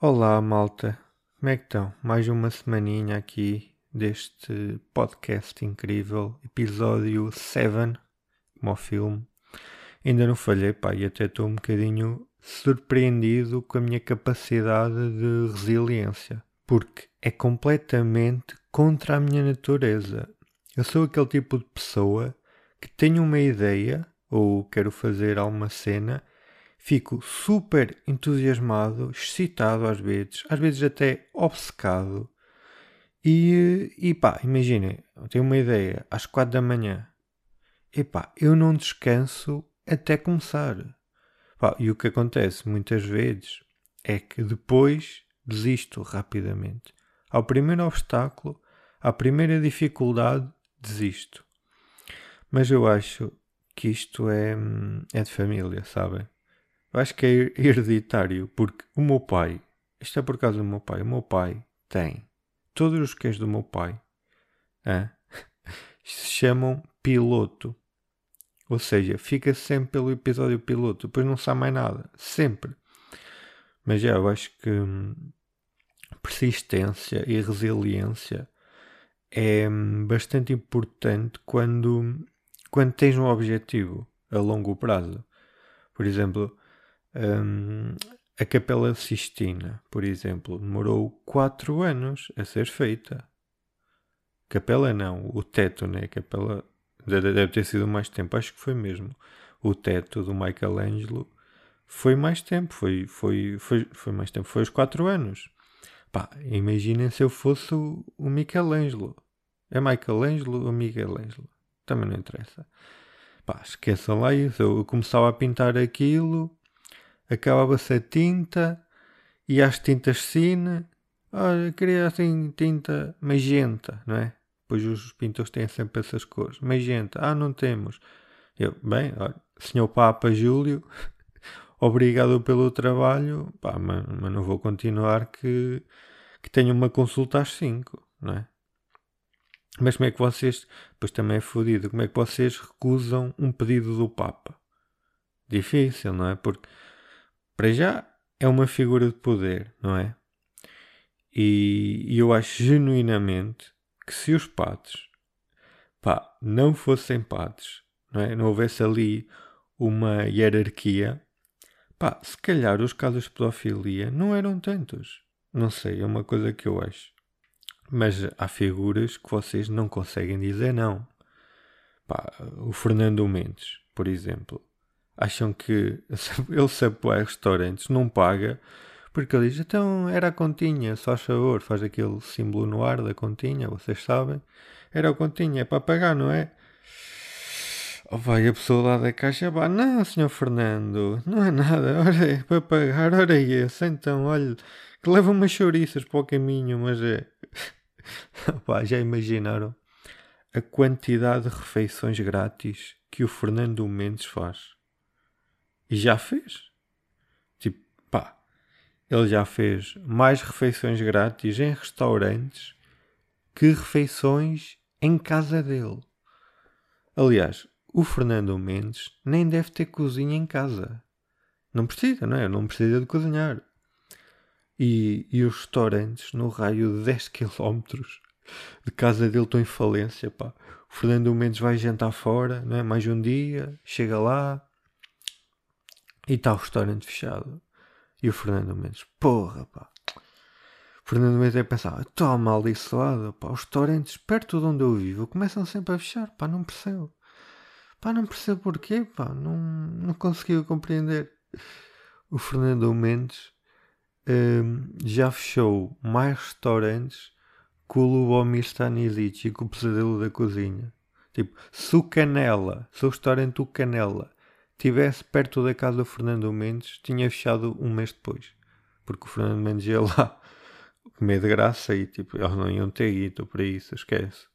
Olá, malta. Como é que estão? Mais uma semaninha aqui deste podcast incrível, episódio 7, como o filme. Ainda não falhei, pá, e até estou um bocadinho surpreendido com a minha capacidade de resiliência, porque é completamente contra a minha natureza. Eu sou aquele tipo de pessoa que tenho uma ideia ou quero fazer alguma cena fico super entusiasmado, excitado às vezes, às vezes até obcecado. E, e pá, imaginem, tenho uma ideia às quatro da manhã. E pá, eu não descanso até começar. Pá, e o que acontece muitas vezes é que depois desisto rapidamente. Ao primeiro obstáculo, à primeira dificuldade, desisto. Mas eu acho que isto é, hum, é de família, sabem? Eu acho que é hereditário, porque o meu pai, isto é por causa do meu pai, o meu pai tem todos os queijos do meu pai, é, se chamam piloto. Ou seja, fica sempre pelo episódio piloto, depois não sabe mais nada, sempre. Mas já, eu acho que hum, persistência e resiliência é hum, bastante importante quando, quando tens um objetivo a longo prazo. Por exemplo, um, a Capela Sistina, por exemplo, demorou 4 anos a ser feita. Capela não, o teto, né? Capela deve ter sido mais tempo, acho que foi mesmo. O teto do Michelangelo foi mais tempo, foi, foi, foi, foi mais tempo, foi os 4 anos. Pá, imaginem se eu fosse o, o Michelangelo. É Michelangelo ou Michelangelo? Também não interessa. Pá, esqueçam lá isso. Eu começava a pintar aquilo acabava-se a tinta e as tintas cine. Olha, queria assim tinta magenta, não é? Pois os pintores têm sempre essas cores. Magenta, ah, não temos. Eu, bem, olha, senhor Papa Júlio, obrigado pelo trabalho, pá, mas, mas, não vou continuar que, que tenho uma consulta às 5, não é? Mas como é que vocês, pois também é fodido, como é que vocês recusam um pedido do Papa? Difícil, não é? Porque para já é uma figura de poder, não é? E, e eu acho genuinamente que se os padres pá, não fossem padres, não, é? não houvesse ali uma hierarquia, pá, se calhar os casos de pedofilia não eram tantos. Não sei, é uma coisa que eu acho. Mas há figuras que vocês não conseguem dizer não. Pá, o Fernando Mendes, por exemplo acham que ele se apoia restaurantes, não paga, porque ele diz, então era a continha, só favor, faz aquele símbolo no ar da continha, vocês sabem, era a continha, é para pagar, não é? Oh, vai a pessoa lá da caixa, vai, não, senhor Fernando, não é nada, ora é para pagar, ora é esse, então, olha, que leva umas chouriças para o caminho, mas é... Opa, já imaginaram a quantidade de refeições grátis que o Fernando Mendes faz? E já fez. Tipo, pá, ele já fez mais refeições grátis em restaurantes que refeições em casa dele. Aliás, o Fernando Mendes nem deve ter cozinha em casa. Não precisa, não é? Não precisa de cozinhar. E, e os restaurantes no raio de 10 km de casa dele estão em falência, pá. O Fernando Mendes vai jantar fora, não é? Mais um dia, chega lá, e está o restaurante fechado. E o Fernando Mendes, porra, pá. O Fernando Mendes é pensar, estou amaldiçoado, pá. Os restaurantes perto de onde eu vivo começam sempre a fechar, pá. Não percebo. Pá, não percebo porquê, pá. Não, não conseguiu compreender. O Fernando Mendes um, já fechou mais restaurantes que o Lubomir Stanisic e com o Pesadelo da Cozinha. Tipo, se o Canela, se o restaurante o Canela tivesse perto da casa do Fernando Mendes, tinha fechado um mês depois. Porque o Fernando Mendes ia lá comer de graça e tipo, eles não iam ter guito para isso, esquece.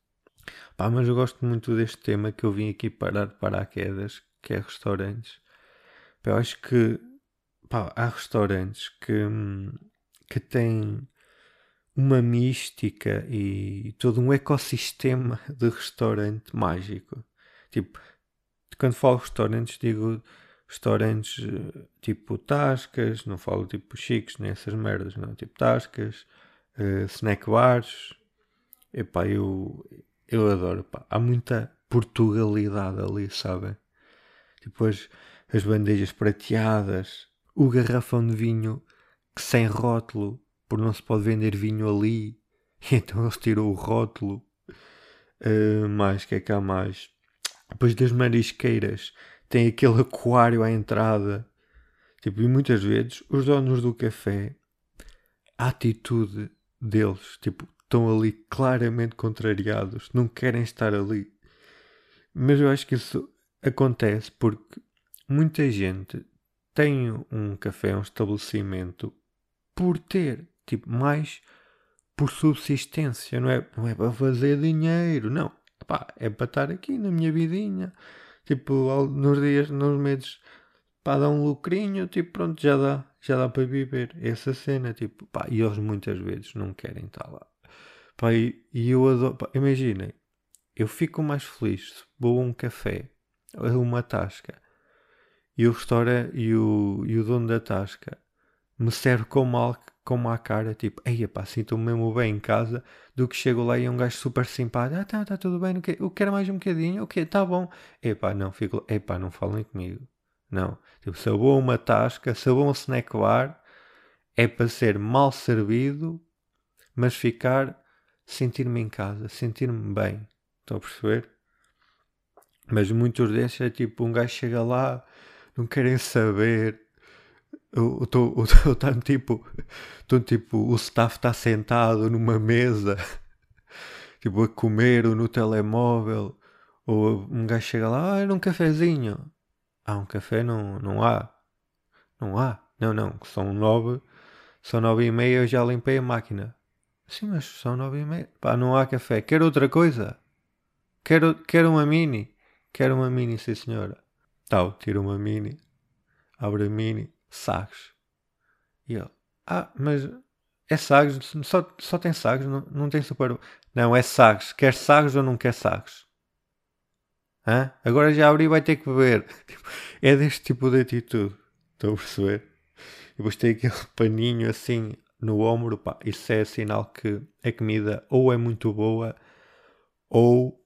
Pá, mas eu gosto muito deste tema que eu vim aqui parar de paraquedas, que é restaurantes. Pá, eu acho que pá, há restaurantes que, que têm uma mística e todo um ecossistema de restaurante mágico. Tipo, quando falo restaurantes, digo restaurantes eh, tipo tascas, não falo tipo chiques, nem essas merdas, não, tipo tascas, uh, snack bars. Epá, eu, eu adoro, pá. Há muita Portugalidade ali, sabem? Tipo as, as bandejas prateadas, o garrafão de vinho que sem rótulo, por não se pode vender vinho ali, então eles tiram o rótulo. Uh, mais, que é que há mais? Depois das marisqueiras, tem aquele aquário à entrada. Tipo, e muitas vezes os donos do café, a atitude deles, tipo, estão ali claramente contrariados, não querem estar ali. Mas eu acho que isso acontece porque muita gente tem um café, um estabelecimento por ter, tipo, mais por subsistência, não é, não é para fazer dinheiro, não. Pá, é para estar aqui na minha vidinha, tipo, nos dias, nos meses, para dar um lucrinho, tipo, pronto, já dá, já dá para viver. Essa cena, tipo, pá, e eles muitas vezes não querem estar lá. Pá, e, e eu adoro, pá, imaginem, eu fico mais feliz se vou a um café, a uma tasca, e o restaurante e o, e o dono da tasca me serve com mal com má cara, tipo, ei pá, sinto-me mesmo bem em casa, do que chego lá e é um gajo super simpático, ah, tá, tá tudo bem, eu quero mais um bocadinho, ok, tá bom. Epá, não, fico, epá, não falem comigo. Não, tipo, se eu vou uma tasca, se eu vou um snack bar, é para ser mal servido, mas ficar, sentir-me em casa, sentir-me bem. Estão a perceber? Mas muitos desses é tipo, um gajo chega lá, não querem saber, eu estou tipo, tô, tipo, o staff está sentado numa mesa, tipo, a comer ou no telemóvel, ou um gajo chega lá, ah, era um cafezinho. Ah, um café não, não há. Não há. Não, não, são nove, são nove e meia, eu já limpei a máquina. Sim, mas são nove e meia. Pá, não há café. Quer outra coisa? Quero, quero uma mini. Quero uma mini, sim senhora. Tal, tira uma mini. Abre a mini Sagres. E ele, ah, mas é Sagres, só, só tem Sagres, não, não tem super. Não, é Sagres. Quer Sagres ou não quer Sagres? Hã? Agora já abri vai ter que beber. é deste tipo de atitude. Estão a perceber? E depois tem aquele paninho assim no ombro, pá, isso é sinal que a comida ou é muito boa ou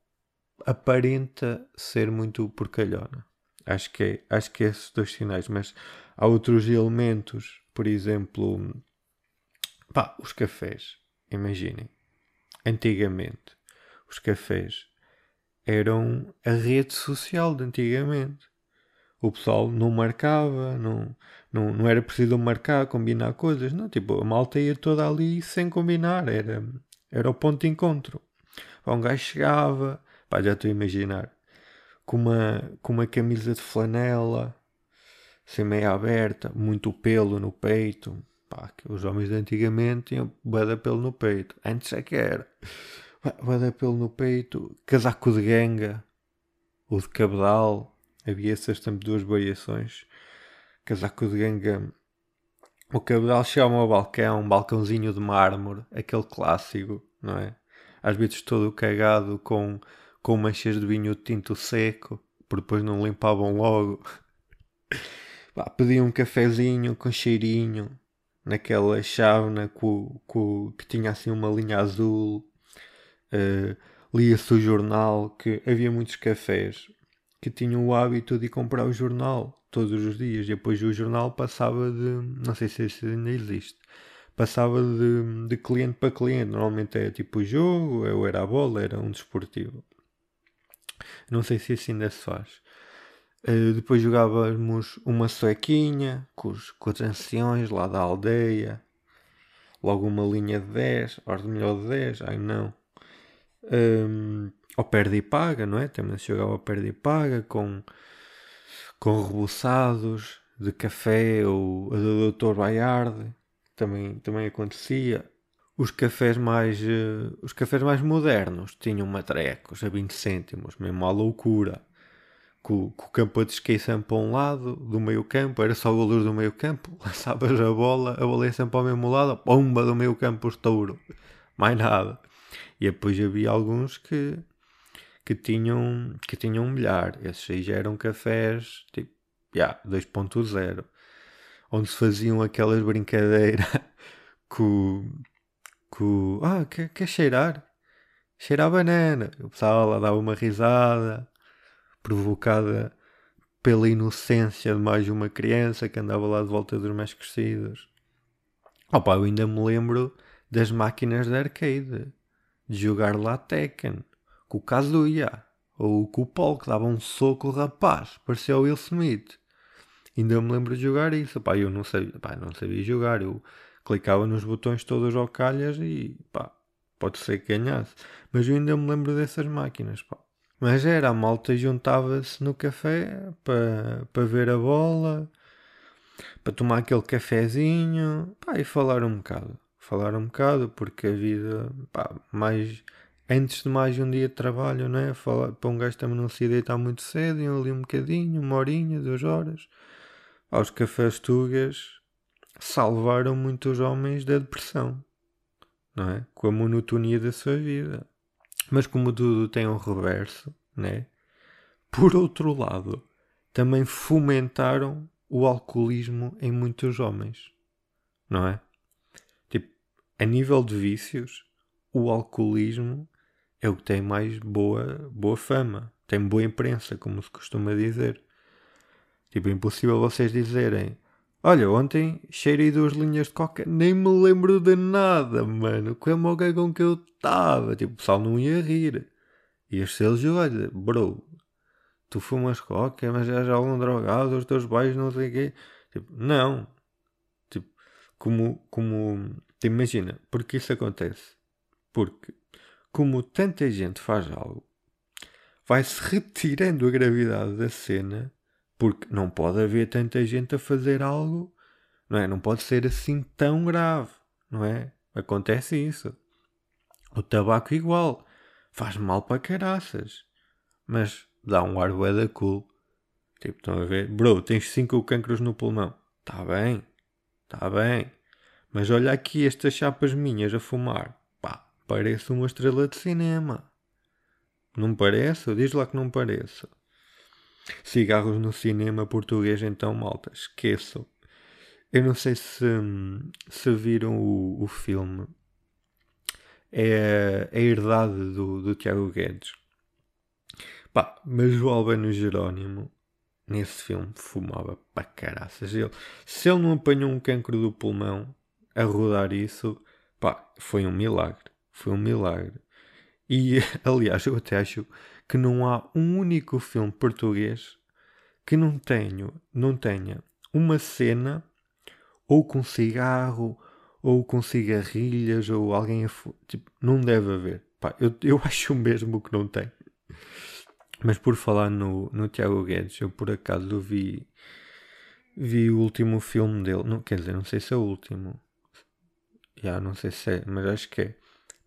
aparenta ser muito porcalhona. Acho que é, acho que é esses dois sinais, mas há outros elementos, por exemplo, pá, os cafés. Imaginem, antigamente os cafés eram a rede social de antigamente. O pessoal não marcava, não, não, não era preciso marcar, combinar coisas, não. Tipo, a malta ia toda ali sem combinar, era, era o ponto de encontro. Um gajo chegava, pá, já estou a imaginar, com uma, com uma camisa de flanela, sem meia aberta, muito pelo no peito. Pá, os homens de antigamente tinham bada pelo no peito. Antes é que era. Bada pelo no peito, casaco de ganga, o de cabedal. Havia essas também duas variações. Casaco de ganga. O cabedal chama ao balcão, um balcãozinho de mármore, aquele clássico, não é? Às vezes todo cagado com, com manchas de vinho tinto seco, por depois não limpavam logo. Pá, pedi um cafezinho com cheirinho, naquela chávena com, com, que tinha assim uma linha azul. Uh, Lia-se o jornal, que havia muitos cafés que tinham o hábito de comprar o jornal todos os dias. E depois o jornal passava de. Não sei se isso ainda existe. Passava de, de cliente para cliente. Normalmente é tipo o jogo, ou era a bola, era um desportivo. Não sei se isso ainda se faz. Uh, depois jogávamos uma suequinha com os, com anciões lá da aldeia. Logo uma linha de 10, ordem melhor de 10, ai não. Um, ao perde e paga, não é? Também se jogava ao perde e paga com, com rebuçados de café ou a do Dr. Bayard. Também, também acontecia. Os cafés mais, uh, os cafés mais modernos tinham matrecos a 20 cêntimos, mesmo à loucura com, com o campo de skate sempre para um lado, do meio campo, era só o goleiro do meio campo, lançavas a bola, a bola ia sempre ao mesmo lado, pomba do meio campo estouro, mais nada. E depois havia alguns que, que tinham que tinham um milhar, esses aí já eram cafés tipo yeah, 2.0, onde se faziam aquelas brincadeiras com, com ah, quer, quer cheirar? Cheira a banana. O pessoal lá dava uma risada, provocada pela inocência de mais uma criança que andava lá de volta dos mais crescidos. Opa, eu ainda me lembro das máquinas de arcade, de jogar lá Tekken, com o Kazuya, ou com o Paul que dava um soco rapaz, parecia o Will Smith. Ainda me lembro de jogar isso, pá, eu não sabia, pá, não sabia jogar, eu clicava nos botões todos ao calhas e pá, pode ser que ganhasse. Mas eu ainda me lembro dessas máquinas, pá. Mas era, a malta juntava-se no café para pa ver a bola, para tomar aquele cafezinho, pá, e falar um bocado. Falar um bocado, porque a vida, pá, mais, antes de mais um dia de trabalho, não é? Falar, para um gajo também não se deitar muito cedo, e ali um bocadinho, uma horinha, duas horas. Aos cafés tugas salvaram muitos homens da depressão, não é? Com a monotonia da sua vida. Mas como tudo tem um reverso, né? Por outro lado, também fomentaram o alcoolismo em muitos homens, não é? Tipo, a nível de vícios, o alcoolismo é o que tem mais boa, boa fama, tem boa imprensa, como se costuma dizer. Tipo, é impossível vocês dizerem Olha, ontem cheirei duas linhas de coca, nem me lembro de nada, mano. Como o com que eu estava. Tipo, o pessoal não ia rir. E as selos, olha, bro, tu fumas coca, mas és algum drogado, os teus pais não sei o quê. Tipo, não. Tipo, como, como, te imagina, porque isso acontece? Porque, como tanta gente faz algo, vai-se retirando a gravidade da cena, porque não pode haver tanta gente a fazer algo, não é? Não pode ser assim tão grave, não é? Acontece isso. O tabaco igual, faz mal para caraças, mas dá um ar da cool. Tipo, estão a ver? Bro, tens 5 cancros no pulmão. Tá bem, tá bem. Mas olha aqui estas chapas minhas a fumar. Pá, parece uma estrela de cinema. Não parece? Diz lá que não parece. Cigarros no cinema português, então, malta, esqueçam. Eu não sei se, se viram o, o filme. É a herdade do, do Tiago Guedes. Pá, mas o Albano Jerónimo, nesse filme, fumava para caraças. Ele, se ele não apanhou um cancro do pulmão a rodar isso, pá, foi um milagre. Foi um milagre. E, aliás, eu até acho que não há um único filme português que não, tenho, não tenha uma cena ou com cigarro ou com cigarrilhas ou alguém a tipo, não deve haver. Pá, eu, eu acho mesmo que não tem. Mas por falar no, no Tiago Guedes, eu por acaso vi, vi o último filme dele. Não, quer dizer, não sei se é o último. Já, não sei se é, mas acho que é.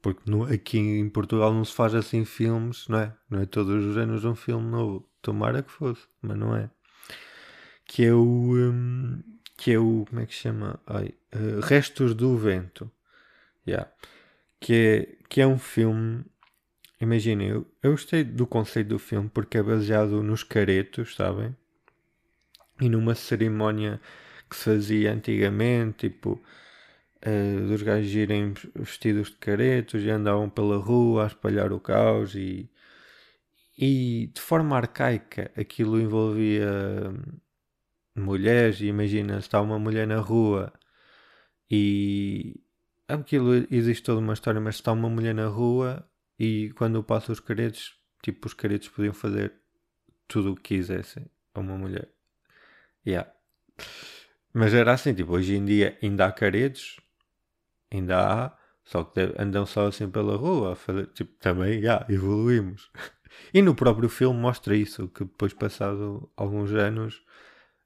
Porque no, aqui em Portugal não se faz assim filmes, não é? Não é todos os anos um filme novo. Tomara que fosse, mas não é. Que é o. Um, que é o. Como é que chama? Ai, uh, Restos do Vento. Yeah. Que, é, que é um filme Imaginem, eu, eu gostei do conceito do filme porque é baseado nos caretos, sabem? E numa cerimónia que se fazia antigamente, tipo, uh, dos gajos irem vestidos de caretos e andavam pela rua a espalhar o caos e, e de forma arcaica aquilo envolvia mulheres e imagina está uma mulher na rua e aquilo existe toda uma história, mas está uma mulher na rua e quando passa os caretos, tipo, os caretos podiam fazer tudo o que quisessem a uma mulher. Yeah. Mas era assim, tipo, hoje em dia ainda há caretos, ainda há, só que andam só assim pela rua fazer, tipo, também, yeah, evoluímos. E no próprio filme mostra isso, que depois, passado alguns anos,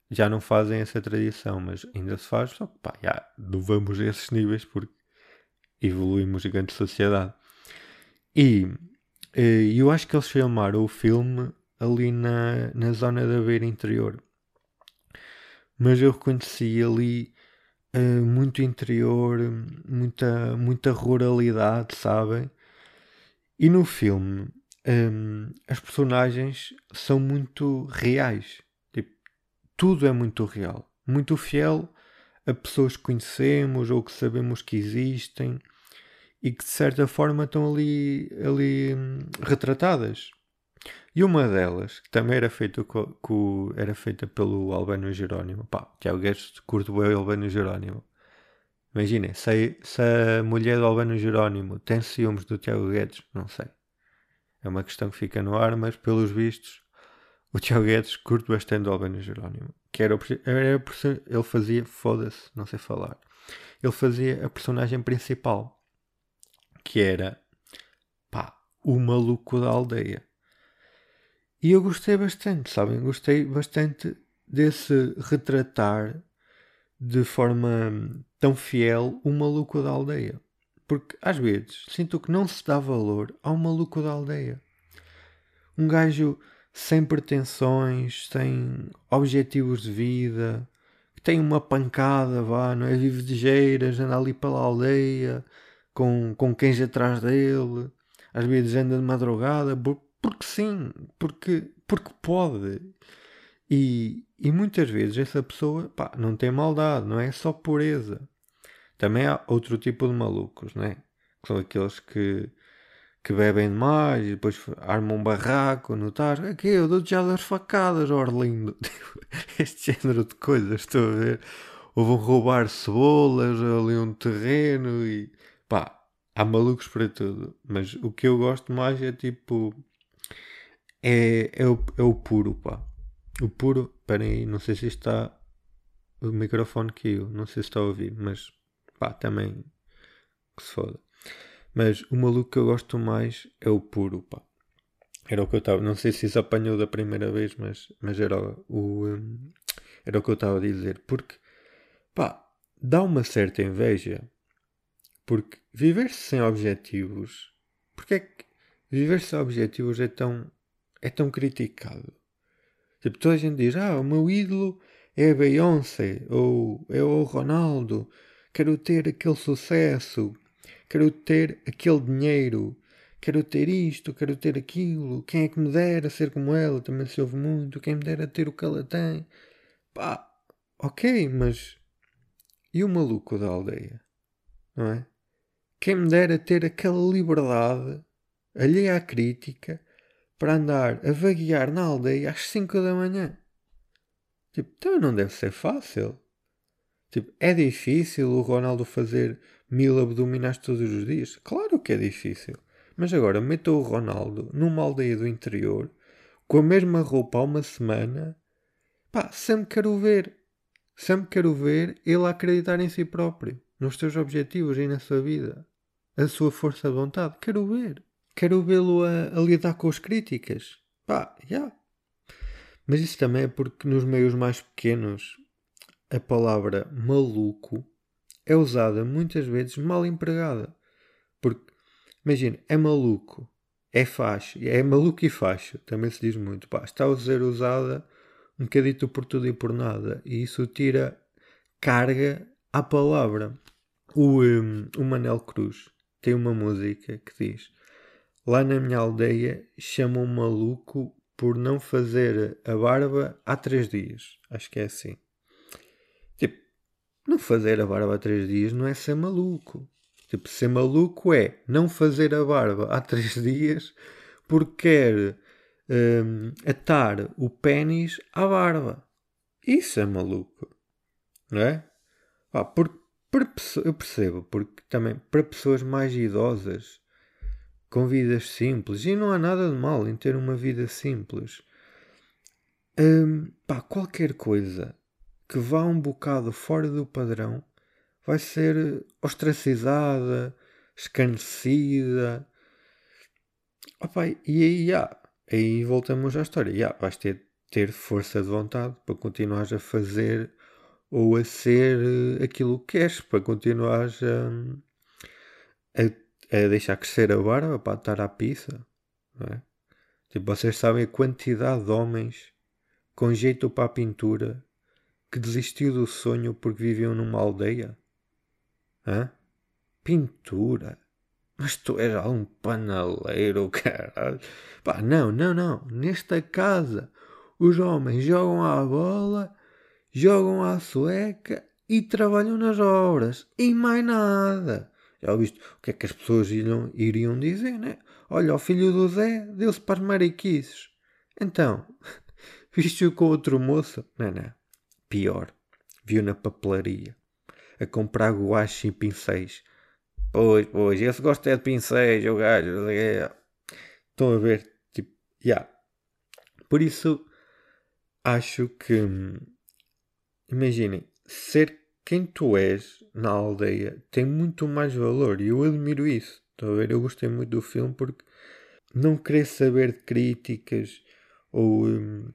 já não fazem essa tradição, mas ainda se faz, só que pá, já não vamos a esses níveis porque evoluímos enquanto sociedade. E eh, eu acho que eles filmaram o filme ali na, na zona da beira interior. Mas eu reconheci ali uh, muito interior, muita, muita ruralidade, sabem? E no filme um, as personagens são muito reais. Tipo, tudo é muito real, muito fiel a pessoas que conhecemos ou que sabemos que existem e que de certa forma estão ali, ali hum, retratadas. E uma delas, que também era feita, com, com, era feita pelo Albano Jerónimo, pá, Tiago Guedes curto o Albano Jerónimo. Imaginem, se, se a mulher do Albano Jerónimo tem ciúmes do Tiago Guedes, não sei. É uma questão que fica no ar, mas pelos vistos, o Tiago Guedes curte bastante do Albano Jerónimo. Que era, era, ele fazia, foda-se, não sei falar. Ele fazia a personagem principal, que era, pá, o maluco da aldeia. E eu gostei bastante, sabem? Gostei bastante desse retratar de forma tão fiel o maluco da aldeia. Porque às vezes sinto que não se dá valor ao maluco da aldeia. Um gajo sem pretensões, sem objetivos de vida, que tem uma pancada, vá, não é? Vive de geiras, anda ali pela aldeia, com, com cães atrás dele, às vezes anda de madrugada, porque sim, porque, porque pode. E, e muitas vezes essa pessoa pá, não tem maldade, não é só pureza. Também há outro tipo de malucos, né? Que são aqueles que, que bebem demais e depois armam um barraco no tarde. Aqui eu dou já das facadas, Orlindo. este género de coisas, estou a ver. Ou vão roubar cebolas ali um terreno e pá, há malucos para tudo. Mas o que eu gosto mais é tipo é, é, o, é o puro, pá. O puro, esperem aí, não sei se está. O microfone caiu, não sei se está a ouvir, mas pá, também que se foda. Mas o maluco que eu gosto mais é o puro, pá. Era o que eu estava, não sei se isso apanhou da primeira vez, mas, mas era o, um, era o que eu estava a dizer. Porque, pá, dá uma certa inveja. Porque viver -se sem objetivos, porque é que viver sem objetivos é tão é tão criticado. Tipo, toda a gente diz: Ah, o meu ídolo é a Beyoncé ou é o Ronaldo. Quero ter aquele sucesso. Quero ter aquele dinheiro. Quero ter isto, quero ter aquilo. Quem é que me dera ser como ela? Também se ouve muito. Quem me dera ter o que ela tem. Pá, ok, mas. E o maluco da aldeia? Não é? Quem me dera ter aquela liberdade alheia à crítica para andar a vaguear na aldeia às 5 da manhã. Tipo, então não deve ser fácil. Tipo, é difícil o Ronaldo fazer mil abdominais todos os dias? Claro que é difícil. Mas agora meta o Ronaldo numa aldeia do interior com a mesma roupa há uma semana. Pá, sempre quero ver. Sempre quero ver ele acreditar em si próprio, nos seus objetivos e na sua vida. A sua força de vontade. Quero ver quero vê-lo a, a, lidar com as críticas. Pá, já. Yeah. Mas isso também é porque nos meios mais pequenos a palavra maluco é usada muitas vezes mal empregada. Porque, imagina, é maluco, é facho, é maluco e facho, também se diz muito. Pá, está a ser usada um bocadito por tudo e por nada. E isso tira carga à palavra. O, um, o Manel Cruz tem uma música que diz Lá na minha aldeia chamam um maluco por não fazer a barba há três dias. Acho que é assim. Tipo, não fazer a barba há três dias não é ser maluco. Tipo, ser maluco é não fazer a barba há três dias porque quer um, atar o pênis à barba. Isso é maluco. Não é? Ah, por, por, eu percebo, porque também para pessoas mais idosas com vidas simples. E não há nada de mal em ter uma vida simples. Hum, pá, qualquer coisa que vá um bocado fora do padrão vai ser ostracizada, escarnecida. Opa, e aí, yeah, aí voltamos à história. Yeah, vais ter, ter força de vontade para continuar a fazer ou a ser eh, aquilo que queres, para continuar a, a é deixar crescer a barba para estar à pizza. É? Tipo, vocês sabem a quantidade de homens com jeito para a pintura que desistiu do sonho porque viviam numa aldeia? Hã? Pintura? Mas tu és algum panaleiro, caralho. Pá, não, não, não. Nesta casa, os homens jogam à bola jogam à sueca e trabalham nas obras. E mais nada. Já o que é que as pessoas iriam, iriam dizer, né? Olha, o filho do Zé deu-se para as mariquices. Então, viste-o com outro moço? Não, não. Pior. Viu na papelaria. A comprar guache e pincéis. Pois, pois, esse gosta é de pincéis, o gajo. É. Estão a ver? Tipo, já. Yeah. Por isso, acho que. Imaginem, ser quem tu és na aldeia tem muito mais valor e eu admiro isso. Estão a ver? Eu gostei muito do filme porque não querer saber de críticas ou. Um,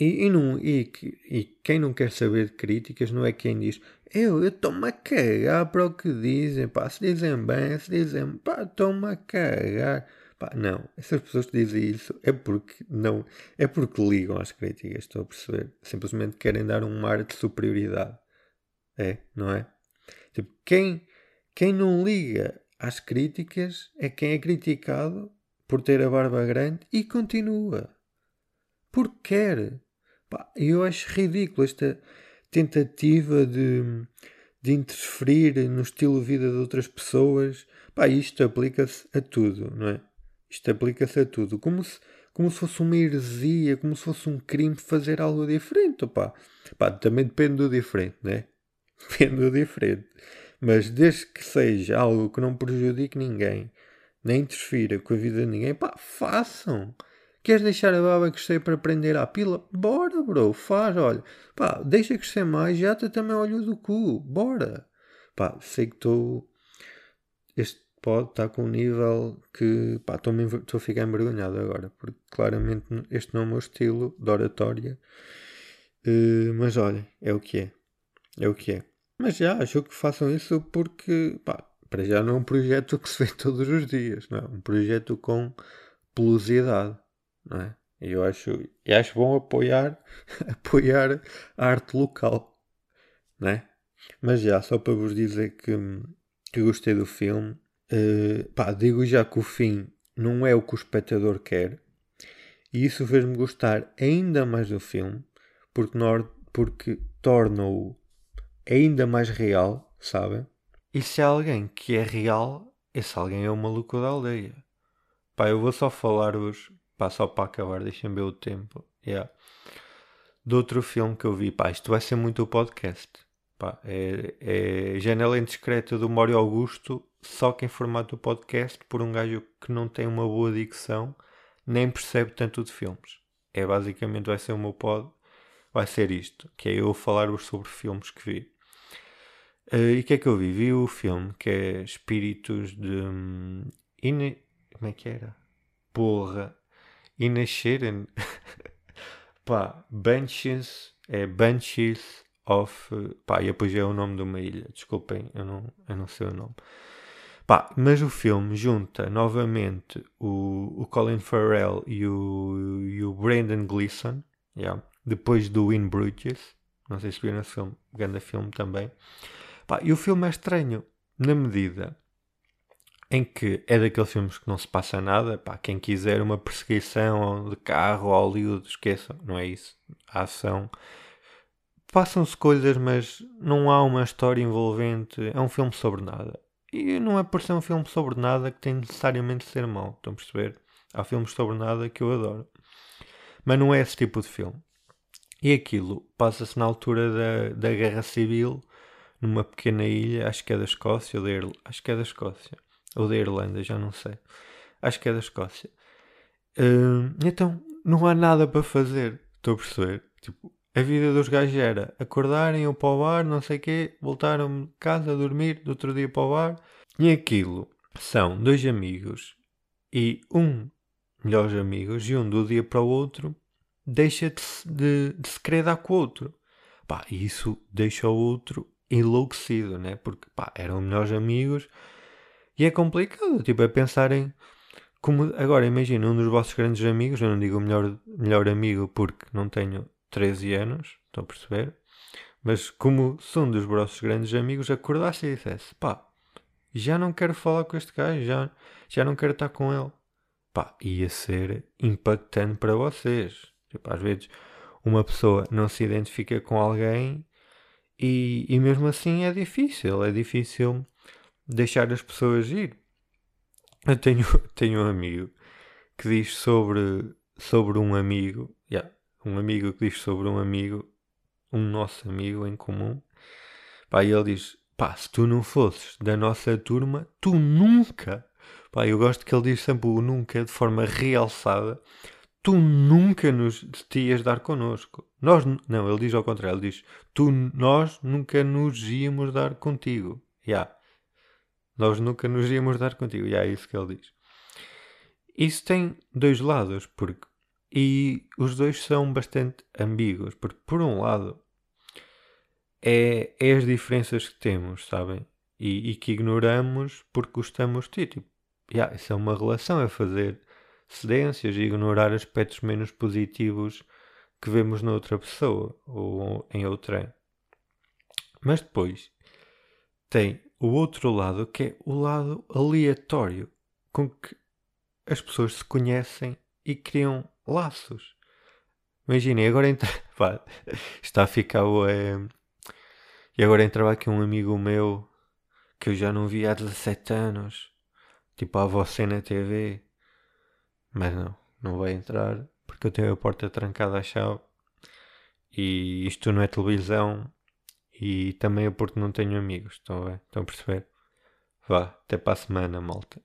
e, e, não, e, e quem não quer saber de críticas não é quem diz eu estou-me a cagar para o que dizem, pá, se dizem bem, se dizem pá, estou-me a cagar. Pá, não, essas pessoas que dizem isso é porque não, é porque ligam às críticas, estou a perceber. Simplesmente querem dar um ar de superioridade. É, não é? Tipo, quem, quem não liga às críticas é quem é criticado por ter a barba grande e continua. Porque quer. Pá, eu acho ridículo esta tentativa de, de interferir no estilo de vida de outras pessoas. Pá, isto aplica-se a tudo, não é? Isto aplica-se a tudo. Como se, como se fosse uma heresia, como se fosse um crime fazer algo diferente. Pá. Pá, também depende do diferente, né? Depende do diferente. Mas desde que seja algo que não prejudique ninguém, nem interfira com a vida de ninguém, pá, façam. Queres deixar a baba crescer para prender à pila? Bora, bro, faz, olha. Pá, deixa crescer mais, já te também olho do cu, bora. Pá, sei que estou. Este pode estar com um nível que. Pá, estou a ficar envergonhado agora, porque claramente este não é o meu estilo de oratória. Uh, mas olha, é o que é. É o que é. Mas já, acho que façam isso porque, pá, para já não é um projeto que se vê todos os dias, não é? Um projeto com pelosidade, não é? E eu acho, eu acho bom apoiar, apoiar a arte local, não é? Mas já, só para vos dizer que, que gostei do filme, uh, pá, digo já que o fim não é o que o espectador quer, e isso fez-me gostar ainda mais do filme, porque, porque torna-o ainda mais real, sabem? E se há alguém que é real, esse alguém é o maluco da aldeia. Pá, eu vou só falar-vos, pá, só para acabar, deixem ver o tempo. Yeah. Do outro filme que eu vi, pá, isto vai ser muito o podcast. Pá, é, é Janela Indiscreta do Mário Augusto, só que em formato podcast, por um gajo que não tem uma boa dicção, nem percebe tanto de filmes. É basicamente, vai ser o meu pod, vai ser isto, que é eu falar-vos sobre filmes que vi. Uh, e o que é que eu vi? Vi o filme que é Espíritos de. Um, ine... Como é que era? Porra! Inasceren. pá, Banshees. É Banshees of. Pá, e depois é o nome de uma ilha. Desculpem, eu não, eu não sei o nome. Pá, mas o filme junta novamente o, o Colin Farrell e o, e o Brandon Gleeson. Yeah, depois do In Bruges. Não sei se viram esse filme. Grande filme também. Pá, e o filme é estranho, na medida em que é daqueles filmes que não se passa nada. Pá, quem quiser uma perseguição de carro, Hollywood, esqueçam, não é isso. A ação. Passam-se coisas, mas não há uma história envolvente. É um filme sobre nada. E não é por ser um filme sobre nada que tem necessariamente de ser mau. Estão a perceber? Há filmes sobre nada que eu adoro. Mas não é esse tipo de filme. E aquilo passa-se na altura da, da Guerra Civil numa pequena ilha, acho que é da Escócia ou da Irlanda, acho que é da Escócia, ou da Irlanda, já não sei. Acho que é da Escócia. Uh, então, não há nada para fazer, estou a perceber. Tipo, a vida dos gajos era acordarem ou para o bar, não sei o quê, voltaram de casa a dormir, do outro dia para o bar. E aquilo são dois amigos e um melhores amigos e um do dia para o outro deixa de, de, de se querer dar com o outro. Pá, isso deixa o outro enlouquecido, né? Porque pá, eram melhores amigos e é complicado, tipo, é pensarem como agora imagina um dos vossos grandes amigos, eu não digo melhor, melhor amigo porque não tenho 13 anos, estão a perceber? Mas como se um dos vossos grandes amigos acordasse e dissesse, pá, já não quero falar com este gajo, já, já não quero estar com ele. Pá, ia ser impactante para vocês. Tipo, às vezes uma pessoa não se identifica com alguém e, e mesmo assim é difícil, é difícil deixar as pessoas ir. Eu tenho, tenho um amigo que diz sobre, sobre um amigo, yeah, um amigo que diz sobre um amigo, um nosso amigo em comum, pá, e ele diz, pá, se tu não fosses da nossa turma, tu nunca, pá, eu gosto que ele diz sempre o nunca de forma realçada, tu nunca nos te ias dar connosco. Nós, não, ele diz ao contrário, ele diz, tu, nós nunca nos íamos dar contigo. Já. Yeah. Nós nunca nos íamos dar contigo. E yeah, é isso que ele diz. Isso tem dois lados, porque e os dois são bastante ambíguos, porque por um lado é, é as diferenças que temos, sabem? E, e que ignoramos porque gostamos de ti. Tipo, yeah, isso é uma relação, é fazer cedências e ignorar aspectos menos positivos que vemos noutra pessoa ou em outrem. Mas depois tem o outro lado que é o lado aleatório com que as pessoas se conhecem e criam laços. Imaginem, agora entra... Pá, está a ficar. É... E agora entrava aqui um amigo meu que eu já não vi há 17 anos, tipo a você na TV. Mas não, não vai entrar porque eu tenho a porta trancada à chave e isto não é televisão e também é porque não tenho amigos. Estão a, Estão a perceber? Vá, até para a semana, malta.